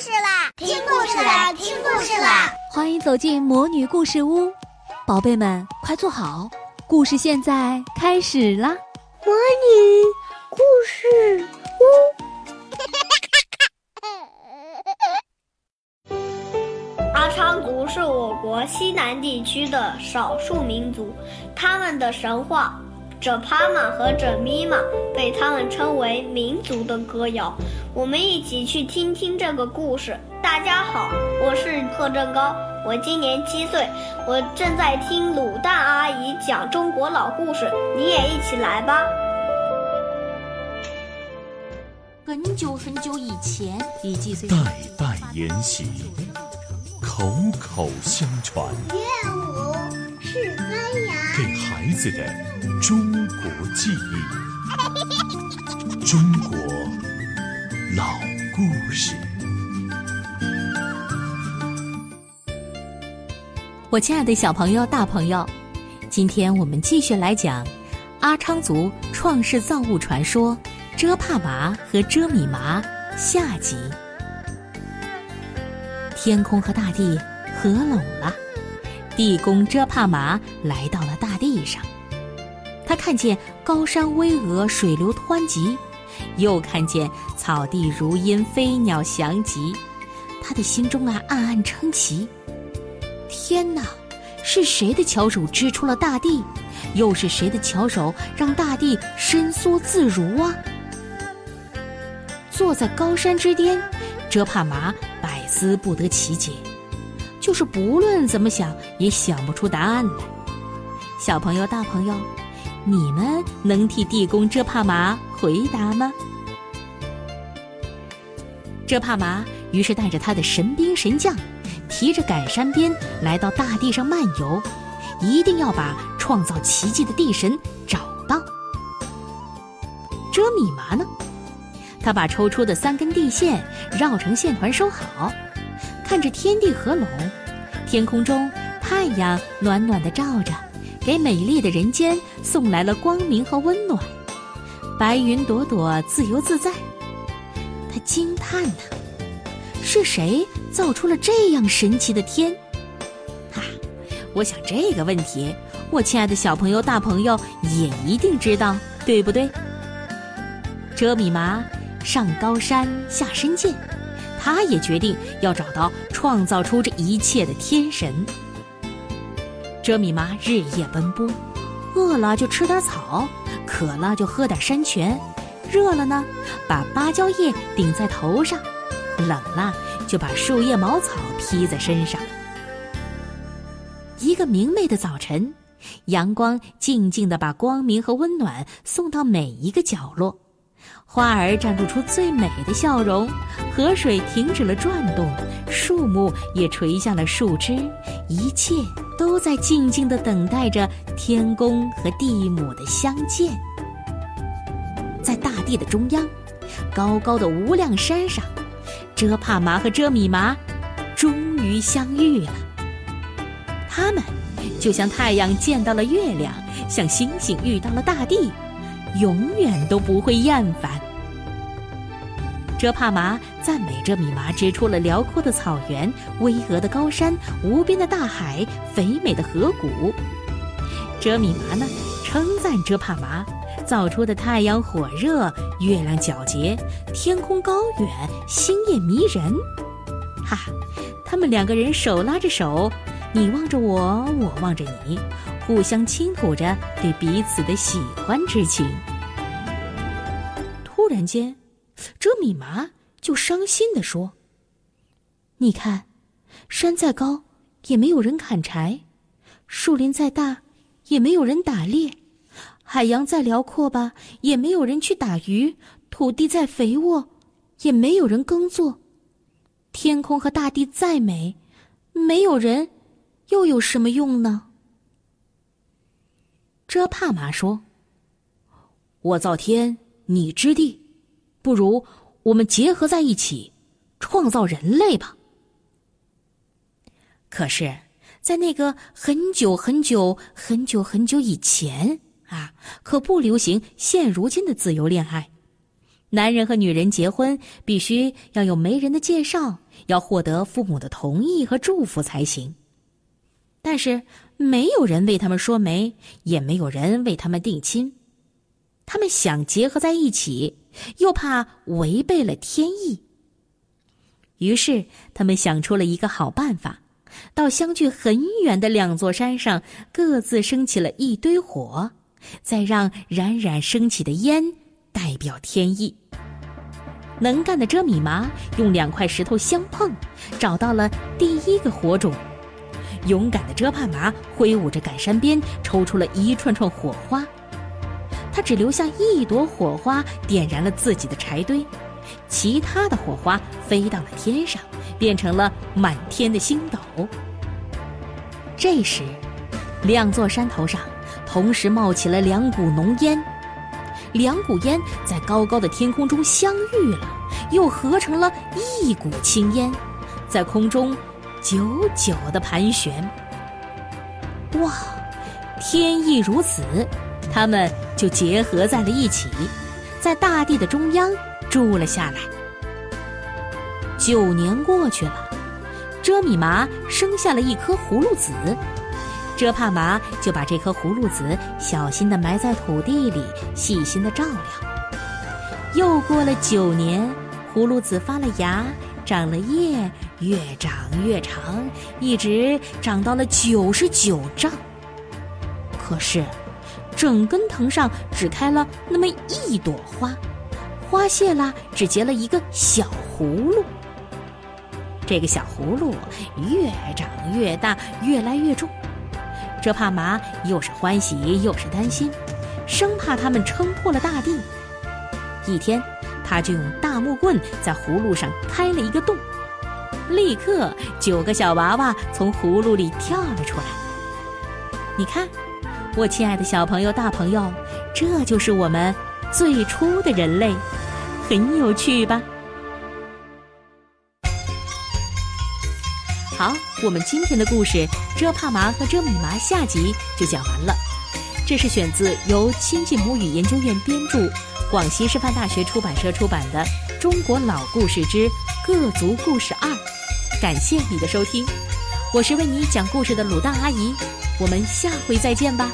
事啦！听故事啦！听故事啦！欢迎走进魔女故事屋，宝贝们快坐好，故事现在开始啦！魔女故事屋。阿昌族是我国西南地区的少数民族，他们的神话。这帕玛和这咪玛被他们称为民族的歌谣，我们一起去听听这个故事。大家好，我是贺振高，我今年七岁，我正在听卤蛋阿姨讲中国老故事，你也一起来吧。很久很久以前，代代沿袭，口口相传。是歌谣，给孩子的。中国记忆，中国老故事。我亲爱的小朋友、大朋友，今天我们继续来讲阿昌族创世造物传说——遮帕麻和遮米麻下集。天空和大地合拢了，地公遮帕麻来到了大地上。他看见高山巍峨，水流湍急，又看见草地如茵，飞鸟翔集。他的心中啊暗暗称奇：天哪，是谁的巧手织出了大地？又是谁的巧手让大地伸缩自如啊？坐在高山之巅，遮帕麻百思不得其解，就是不论怎么想也想不出答案来。小朋友，大朋友。你们能替地公遮帕麻回答吗？遮帕麻于是带着他的神兵神将，提着赶山鞭来到大地上漫游，一定要把创造奇迹的地神找到。遮米麻呢？他把抽出的三根地线绕成线团收好，看着天地合拢，天空中太阳暖暖的照着。给美丽的人间送来了光明和温暖，白云朵朵自由自在。他惊叹呐：“是谁造出了这样神奇的天？”哈，我想这个问题，我亲爱的小朋友、大朋友也一定知道，对不对？遮米麻上高山下深涧，他也决定要找到创造出这一切的天神。哲米妈日夜奔波，饿了就吃点草，渴了就喝点山泉，热了呢，把芭蕉叶顶在头上，冷了就把树叶茅草披在身上。一个明媚的早晨，阳光静静地把光明和温暖送到每一个角落。花儿绽露出最美的笑容，河水停止了转动，树木也垂下了树枝，一切都在静静的等待着天公和地母的相见。在大地的中央，高高的无量山上，遮帕麻和遮米麻终于相遇了。他们就像太阳见到了月亮，像星星遇到了大地。永远都不会厌烦。遮帕麻赞美遮米麻织出了辽阔的草原、巍峨的高山、无边的大海、肥美的河谷。遮米麻呢，称赞遮帕麻造出的太阳火热、月亮皎洁、天空高远、星夜迷人。哈，他们两个人手拉着手，你望着我，我望着你。互相倾吐着对彼此的喜欢之情。突然间，这米麻就伤心地说：“你看，山再高也没有人砍柴，树林再大也没有人打猎，海洋再辽阔吧也没有人去打鱼，土地再肥沃也没有人耕作，天空和大地再美，没有人又有什么用呢？”遮帕麻说：“我造天，你织地，不如我们结合在一起，创造人类吧。”可是，在那个很久很久很久很久以前啊，可不流行现如今的自由恋爱。男人和女人结婚必须要有媒人的介绍，要获得父母的同意和祝福才行。但是没有人为他们说媒，也没有人为他们定亲。他们想结合在一起，又怕违背了天意。于是他们想出了一个好办法，到相距很远的两座山上，各自升起了一堆火，再让冉冉升起的烟代表天意。能干的遮米麻用两块石头相碰，找到了第一个火种。勇敢的遮帕麻挥舞着赶山鞭，抽出了一串串火花。他只留下一朵火花，点燃了自己的柴堆，其他的火花飞到了天上，变成了满天的星斗。这时，两座山头上同时冒起了两股浓烟，两股烟在高高的天空中相遇了，又合成了一股青烟，在空中。久久的盘旋，哇！天意如此，他们就结合在了一起，在大地的中央住了下来。九年过去了，遮米麻生下了一颗葫芦籽，遮帕麻就把这颗葫芦籽小心的埋在土地里，细心的照料。又过了九年，葫芦籽发了芽。长了叶，越长越长，一直长到了九十九丈。可是，整根藤上只开了那么一朵花，花谢了，只结了一个小葫芦。这个小葫芦越长越大，越来越重。这怕麻又是欢喜又是担心，生怕它们撑破了大地。一天。他就用大木棍在葫芦上开了一个洞，立刻九个小娃娃从葫芦里跳了出来。你看，我亲爱的小朋友、大朋友，这就是我们最初的人类，很有趣吧？好，我们今天的故事《遮帕麻和遮米麻》下集就讲完了。这是选自由亲近母语研究院编著。广西师范大学出版社出版的《中国老故事之各族故事二》，感谢你的收听，我是为你讲故事的鲁大阿姨，我们下回再见吧。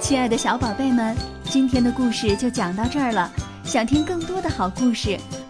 亲爱的小宝贝们，今天的故事就讲到这儿了，想听更多的好故事。